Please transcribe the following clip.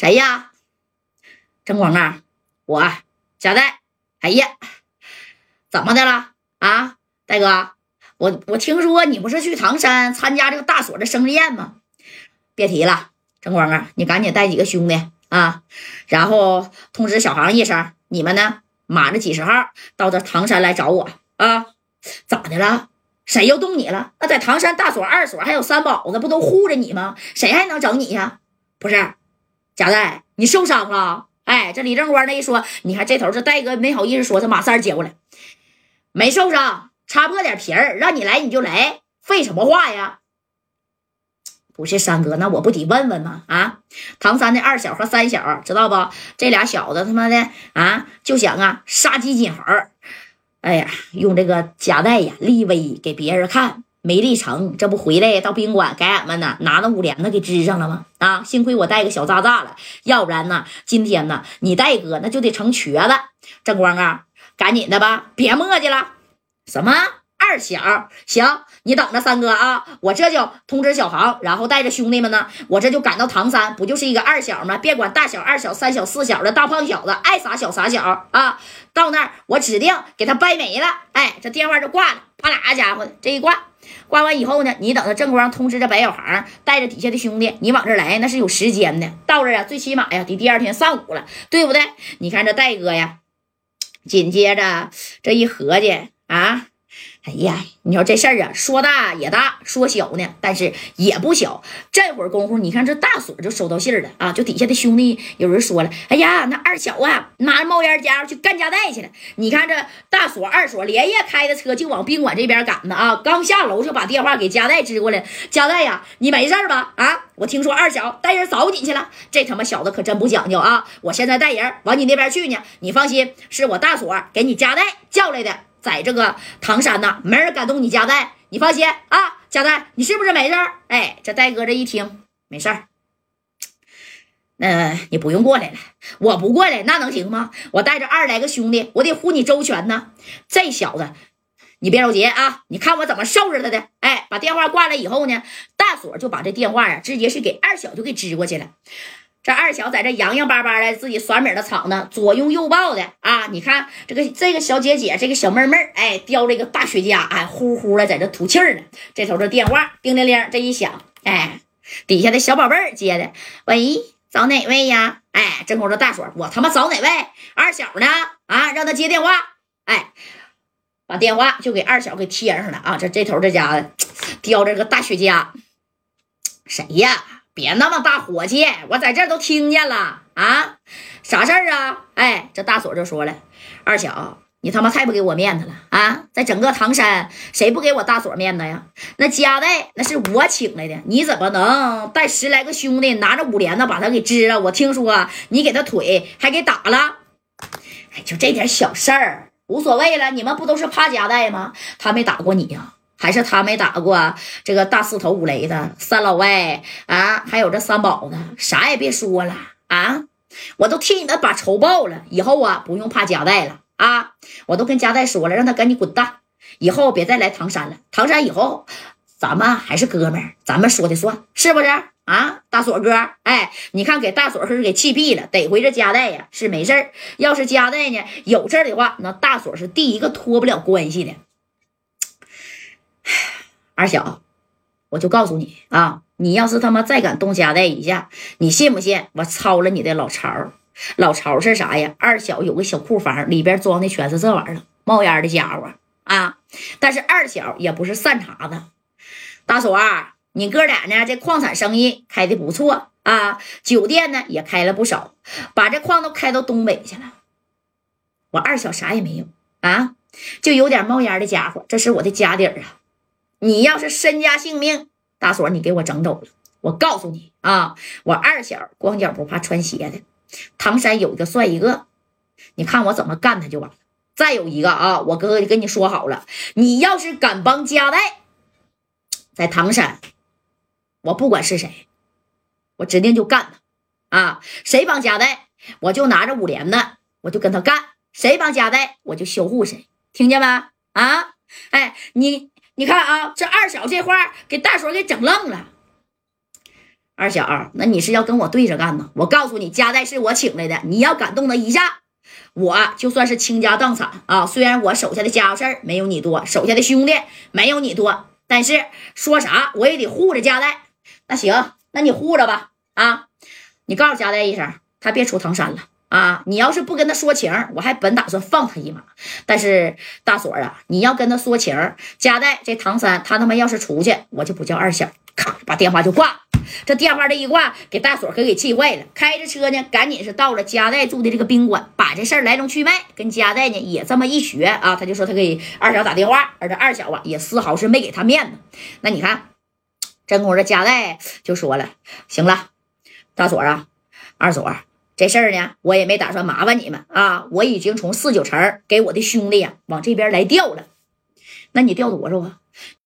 谁呀？郑光啊，我贾代。哎呀，怎么的了啊，戴哥？我我听说你不是去唐山参加这个大锁的生日宴吗？别提了，郑光啊，你赶紧带几个兄弟啊，然后通知小航一声，你们呢马着几十号到这唐山来找我啊？咋的了？谁又动你了？那在唐山大锁、二锁还有三宝子，不都护着你吗？谁还能整你呀？不是。贾带，你受伤了？哎，这李正光那一说，你看这头这戴哥没好意思说，这马三接过来，没受伤，擦破点皮儿，让你来你就来，废什么话呀？不是三哥，那我不得问问吗？啊，唐三的二小和三小知道不？这俩小子他妈的啊，就想啊杀鸡儆猴，哎呀，用这个贾带呀立威给别人看。没立成，这不回来到宾馆给俺们呢拿那五连子给支上了吗？啊，幸亏我带个小渣渣了，要不然呢，今天呢你戴哥那就得成瘸子。正光啊，赶紧的吧，别磨叽了。什么二小？行，你等着三哥啊，我这就通知小航，然后带着兄弟们呢，我这就赶到唐山，不就是一个二小吗？别管大小、二小、三小、四小的大胖小子，爱撒小撒小啊！到那儿我指定给他掰没了。哎，这电话就挂了，啪啦家伙，这一挂。挂完以后呢，你等着正光通知这白小航，带着底下的兄弟，你往这来，那是有时间的。到这啊，最起码呀，得第二天上午了，对不对？你看这戴哥呀，紧接着这一合计啊。哎呀，你说这事儿啊，说大也大，说小呢，但是也不小。这会儿功夫，你看这大锁就收到信儿了啊，就底下的兄弟有人说了，哎呀，那二小啊，拿着冒烟家伙去干家带去了。你看这大锁、二锁连夜开的车就往宾馆这边赶呢啊，刚下楼就把电话给家代支过来。家代呀，你没事吧？啊，我听说二小带人找你去了，这他妈小子可真不讲究啊！我现在带人往你那边去呢，你放心，是我大锁给你家代叫来的。在这个唐山呢，没人敢动你家代，你放心啊，家代，你是不是没事？哎，这戴哥这一听没事儿，那你不用过来了，我不过来那能行吗？我带着二十来个兄弟，我得护你周全呢。这小子，你别着急啊，你看我怎么收拾他的。哎，把电话挂了以后呢，大锁就把这电话呀，直接是给二小就给支过去了。这二小在这洋洋巴巴的自己耍米的场子，左拥右抱的啊！你看这个这个小姐姐，这个小妹妹哎，叼着一个大雪茄，哎，呼呼的在这吐气儿呢。这头这电话叮铃铃，这一响，哎，底下的小宝贝儿接的，喂，找哪位呀？哎，正好这大锁，我他妈找哪位？二小呢？啊，让他接电话。哎，把电话就给二小给贴上了啊！这这头这家伙叼着个大雪茄，谁呀？别那么大火气，我在这都听见了啊！啥事儿啊？哎，这大锁就说了：“二小，你他妈太不给我面子了啊！在整个唐山，谁不给我大锁面子呀？那家代那是我请来的，你怎么能带十来个兄弟拿着五连子把他给支了？我听说你给他腿还给打了。哎，就这点小事儿无所谓了。你们不都是怕家代吗？他没打过你呀？”还是他没打过这个大四头五雷的三老外啊，还有这三宝呢，啥也别说了啊！我都替你们把仇报了，以后啊不用怕夹带了啊！我都跟夹带说了，让他赶紧滚蛋，以后别再来唐山了。唐山以后咱们还是哥们儿，咱们说的算，是不是啊？大锁哥，哎，你看给大锁是给气毙了，得回这夹带呀是没事儿，要是夹带呢有事儿的话，那大锁是第一个脱不了关系的。二小，我就告诉你啊，你要是他妈再敢动家带一下，你信不信我抄了你的老巢？老巢是啥呀？二小有个小库房，里边装的全是这玩意儿，冒烟的家伙啊！但是二小也不是善茬子。大锁，你哥俩呢？这矿产生意开的不错啊，酒店呢也开了不少，把这矿都开到东北去了。我二小啥也没有啊，就有点冒烟的家伙，这是我的家底儿啊。你要是身家性命，大锁你给我整走了。我告诉你啊，我二小光脚不怕穿鞋的，唐山有一个算一个，你看我怎么干他就完了。再有一个啊，我哥哥跟你说好了，你要是敢帮家代在唐山，我不管是谁，我指定就干他啊！谁帮家代，我就拿着五连的，我就跟他干；谁帮家代，我就销户谁，听见没？啊，哎，你。你看啊，这二小这话给大锁给整愣了。二小，那你是要跟我对着干呢？我告诉你，加代是我请来的，你要敢动他一下，我就算是倾家荡产啊！虽然我手下的家伙事儿没有你多，手下的兄弟没有你多，但是说啥我也得护着加代。那行，那你护着吧啊！你告诉加代一声，他别出唐山了。啊，你要是不跟他说情，我还本打算放他一马。但是大锁啊，你要跟他说情，加代这唐三他他妈要是出去，我就不叫二小。咔，把电话就挂。这电话这一挂，给大锁可给气坏了。开着车呢，赶紧是到了加代住的这个宾馆，把这事儿来龙去脉跟加代呢也这么一学啊。他就说他给二小打电话，而这二小啊也丝毫是没给他面子。那你看，真功夫这加代就说了，行了，大锁啊，二锁。这事儿呢，我也没打算麻烦你们啊！我已经从四九城给我的兄弟呀往这边来调了。那你调多少啊？